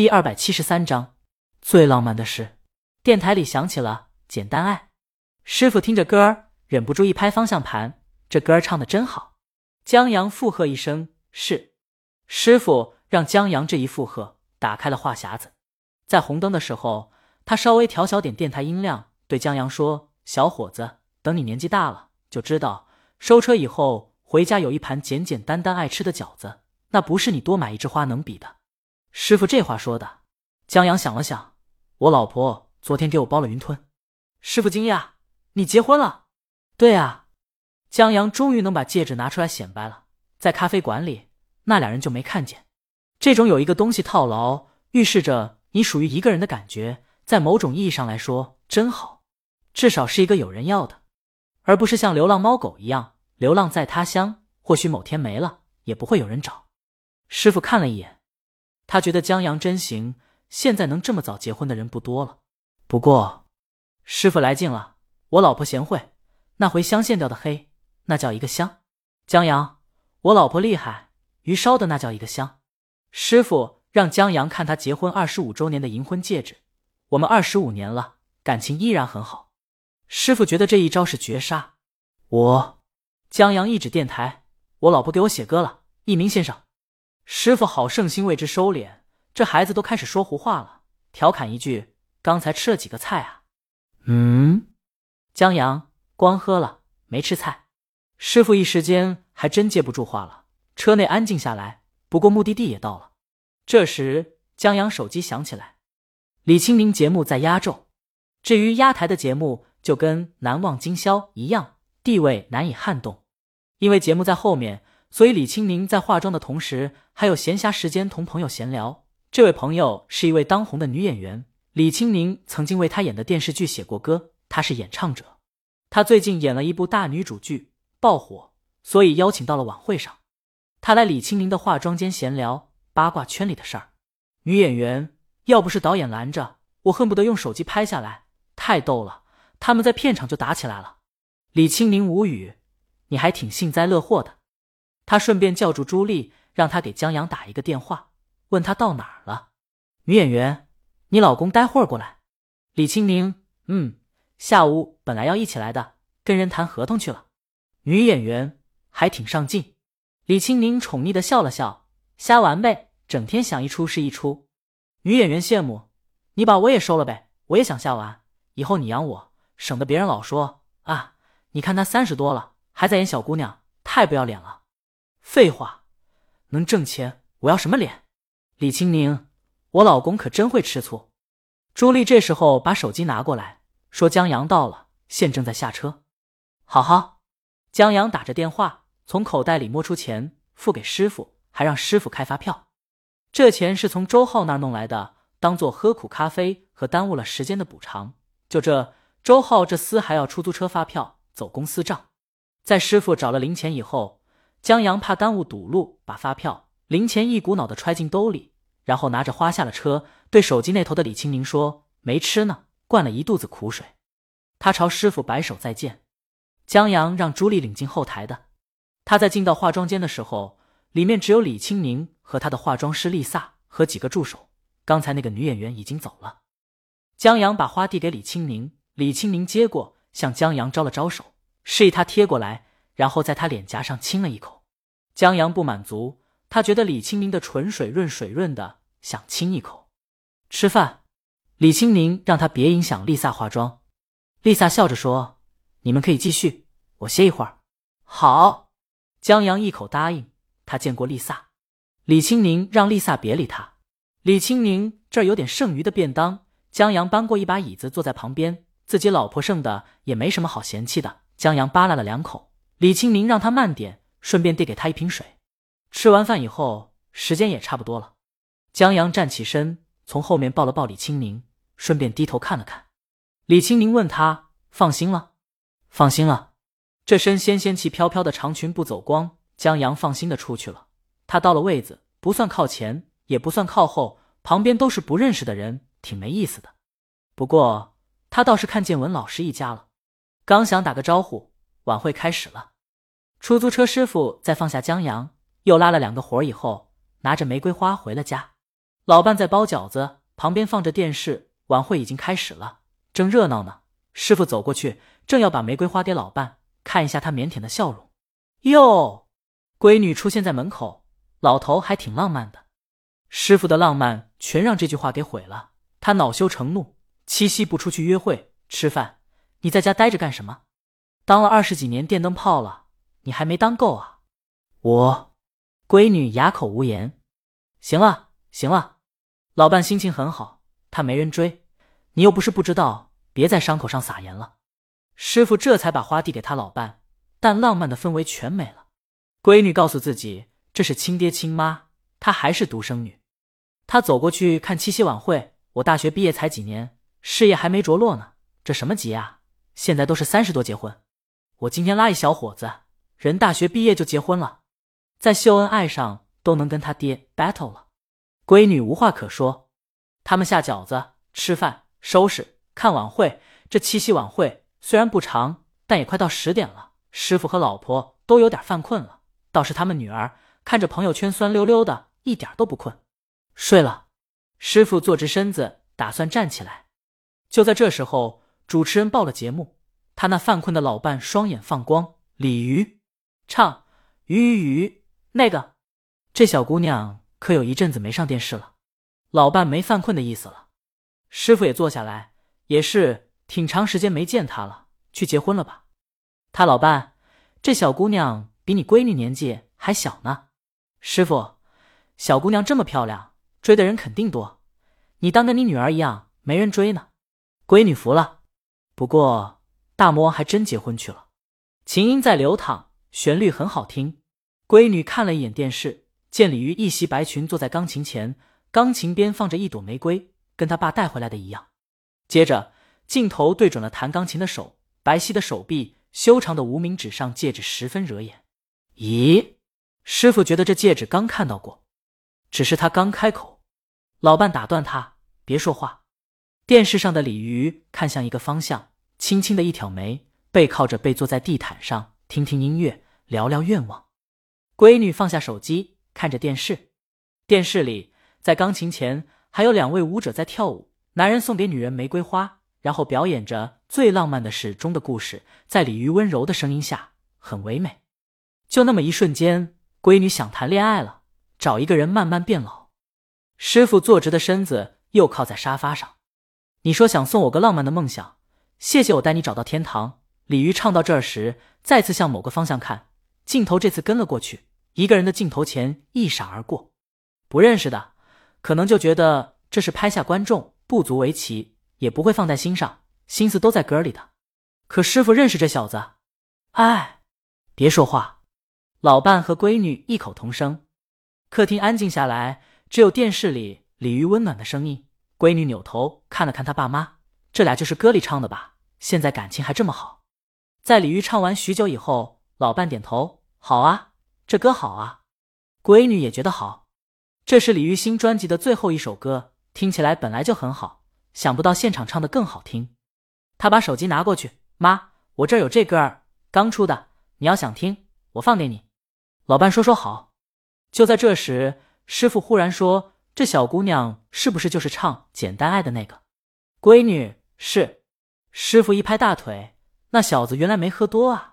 第二百七十三章，最浪漫的事。电台里响起了《简单爱》，师傅听着歌儿，忍不住一拍方向盘，这歌儿唱的真好。江阳附和一声：“是。”师傅让江阳这一附和，打开了话匣子。在红灯的时候，他稍微调小点电台音量，对江阳说：“小伙子，等你年纪大了，就知道收车以后回家有一盘简简单单爱吃的饺子，那不是你多买一枝花能比的。”师傅这话说的，江阳想了想，我老婆昨天给我包了云吞。师傅惊讶：“你结婚了？”“对啊。”江阳终于能把戒指拿出来显摆了。在咖啡馆里，那俩人就没看见。这种有一个东西套牢，预示着你属于一个人的感觉，在某种意义上来说真好，至少是一个有人要的，而不是像流浪猫狗一样流浪在他乡，或许某天没了也不会有人找。师傅看了一眼。他觉得江阳真行，现在能这么早结婚的人不多了。不过，师傅来劲了，我老婆贤惠，那回香线掉的黑，那叫一个香。江阳，我老婆厉害，鱼烧的那叫一个香。师傅让江阳看他结婚二十五周年的银婚戒指，我们二十五年了，感情依然很好。师傅觉得这一招是绝杀。我，江阳一指电台，我老婆给我写歌了，一鸣先生。师傅好胜心为之收敛，这孩子都开始说胡话了，调侃一句：“刚才吃了几个菜啊？”嗯，江阳光喝了没吃菜。师傅一时间还真接不住话了，车内安静下来。不过目的地也到了。这时江阳手机响起来，李清明节目在压轴。至于压台的节目，就跟《难忘今宵》一样，地位难以撼动，因为节目在后面。所以李清明在化妆的同时，还有闲暇时间同朋友闲聊。这位朋友是一位当红的女演员，李清明曾经为她演的电视剧写过歌，她是演唱者。她最近演了一部大女主剧，爆火，所以邀请到了晚会上。她来李清明的化妆间闲聊八卦圈里的事儿。女演员要不是导演拦着，我恨不得用手机拍下来，太逗了。他们在片场就打起来了。李清明无语，你还挺幸灾乐祸的。他顺便叫住朱莉，让她给江阳打一个电话，问他到哪儿了。女演员，你老公待会儿过来。李清宁，嗯，下午本来要一起来的，跟人谈合同去了。女演员还挺上进。李清宁宠溺的笑了笑，瞎玩呗，整天想一出是一出。女演员羡慕，你把我也收了呗，我也想下完，以后你养我，省得别人老说啊，你看他三十多了还在演小姑娘，太不要脸了。废话，能挣钱，我要什么脸？李清明，我老公可真会吃醋。朱莉这时候把手机拿过来，说：“江阳到了，现正在下车。”好好，江阳打着电话，从口袋里摸出钱付给师傅，还让师傅开发票。这钱是从周浩那儿弄来的，当做喝苦咖啡和耽误了时间的补偿。就这，周浩这厮还要出租车发票，走公司账。在师傅找了零钱以后。江阳怕耽误堵路，把发票、零钱一股脑的揣进兜里，然后拿着花下了车，对手机那头的李清明说：“没吃呢，灌了一肚子苦水。”他朝师傅摆手再见。江阳让朱莉领进后台的。他在进到化妆间的时候，里面只有李清明和他的化妆师丽萨和几个助手。刚才那个女演员已经走了。江阳把花递给李清明，李清明接过，向江阳招了招手，示意他贴过来。然后在他脸颊上亲了一口，江阳不满足，他觉得李清明的唇水润水润的，想亲一口。吃饭，李清明让他别影响丽萨化妆。丽萨笑着说：“你们可以继续，我歇一会儿。”好，江阳一口答应。他见过丽萨，李清明让丽萨别理他。李清明这儿有点剩余的便当，江阳搬过一把椅子坐在旁边，自己老婆剩的也没什么好嫌弃的。江阳扒拉了两口。李清明让他慢点，顺便递给他一瓶水。吃完饭以后，时间也差不多了。江阳站起身，从后面抱了抱李清明，顺便低头看了看。李清明问他：“放心了？”“放心了。”这身仙仙气飘飘的长裙不走光，江阳放心的出去了。他到了位子，不算靠前，也不算靠后，旁边都是不认识的人，挺没意思的。不过他倒是看见文老师一家了，刚想打个招呼，晚会开始了。出租车师傅在放下江阳，又拉了两个活儿以后，拿着玫瑰花回了家。老伴在包饺子，旁边放着电视，晚会已经开始了，正热闹呢。师傅走过去，正要把玫瑰花给老伴，看一下他腼腆的笑容。哟，闺女出现在门口，老头还挺浪漫的。师傅的浪漫全让这句话给毁了，他恼羞成怒。七夕不出去约会吃饭，你在家待着干什么？当了二十几年电灯泡了，你还没当够啊？我，闺女哑口无言。行了，行了，老伴心情很好，他没人追，你又不是不知道，别在伤口上撒盐了。师傅这才把花递给他老伴，但浪漫的氛围全没了。闺女告诉自己，这是亲爹亲妈，她还是独生女。她走过去看七夕晚会，我大学毕业才几年。事业还没着落呢，这什么急啊？现在都是三十多结婚。我今天拉一小伙子，人大学毕业就结婚了，在秀恩爱上都能跟他爹 battle 了。闺女无话可说，他们下饺子、吃饭、收拾、看晚会。这七夕晚会虽然不长，但也快到十点了。师傅和老婆都有点犯困了，倒是他们女儿看着朋友圈酸溜溜的，一点都不困，睡了。师傅坐直身子，打算站起来。就在这时候，主持人报了节目。他那犯困的老伴双眼放光。鲤鱼唱鱼鱼鱼，那个这小姑娘可有一阵子没上电视了。老伴没犯困的意思了。师傅也坐下来，也是挺长时间没见她了。去结婚了吧？他老伴，这小姑娘比你闺女年纪还小呢。师傅，小姑娘这么漂亮，追的人肯定多。你当跟你女儿一样，没人追呢。闺女服了，不过大魔王还真结婚去了。琴音在流淌，旋律很好听。闺女看了一眼电视，见鲤鱼一袭白裙坐在钢琴前，钢琴边放着一朵玫瑰，跟他爸带回来的一样。接着镜头对准了弹钢琴的手，白皙的手臂，修长的无名指上戒指十分惹眼。咦，师傅觉得这戒指刚看到过，只是他刚开口，老伴打断他，别说话。电视上的鲤鱼看向一个方向，轻轻的一挑眉，背靠着背坐在地毯上，听听音乐，聊聊愿望。闺女放下手机，看着电视。电视里，在钢琴前还有两位舞者在跳舞。男人送给女人玫瑰花，然后表演着最浪漫的事中的故事，在鲤鱼温柔的声音下，很唯美。就那么一瞬间，闺女想谈恋爱了，找一个人慢慢变老。师傅坐直的身子又靠在沙发上。你说想送我个浪漫的梦想，谢谢我带你找到天堂。鲤鱼唱到这儿时，再次向某个方向看，镜头这次跟了过去，一个人的镜头前一闪而过，不认识的，可能就觉得这是拍下观众，不足为奇，也不会放在心上，心思都在歌里的。可师傅认识这小子，哎，别说话。老伴和闺女异口同声，客厅安静下来，只有电视里鲤鱼温暖的声音。闺女扭头看了看他爸妈，这俩就是歌里唱的吧？现在感情还这么好。在李玉唱完许久以后，老伴点头：“好啊，这歌好啊。”闺女也觉得好。这是李玉新专辑的最后一首歌，听起来本来就很好，想不到现场唱的更好听。他把手机拿过去：“妈，我这有这歌儿，刚出的，你要想听，我放给你。”老伴说：“说好。”就在这时，师傅忽然说。这小姑娘是不是就是唱《简单爱》的那个闺女？是。师傅一拍大腿，那小子原来没喝多啊。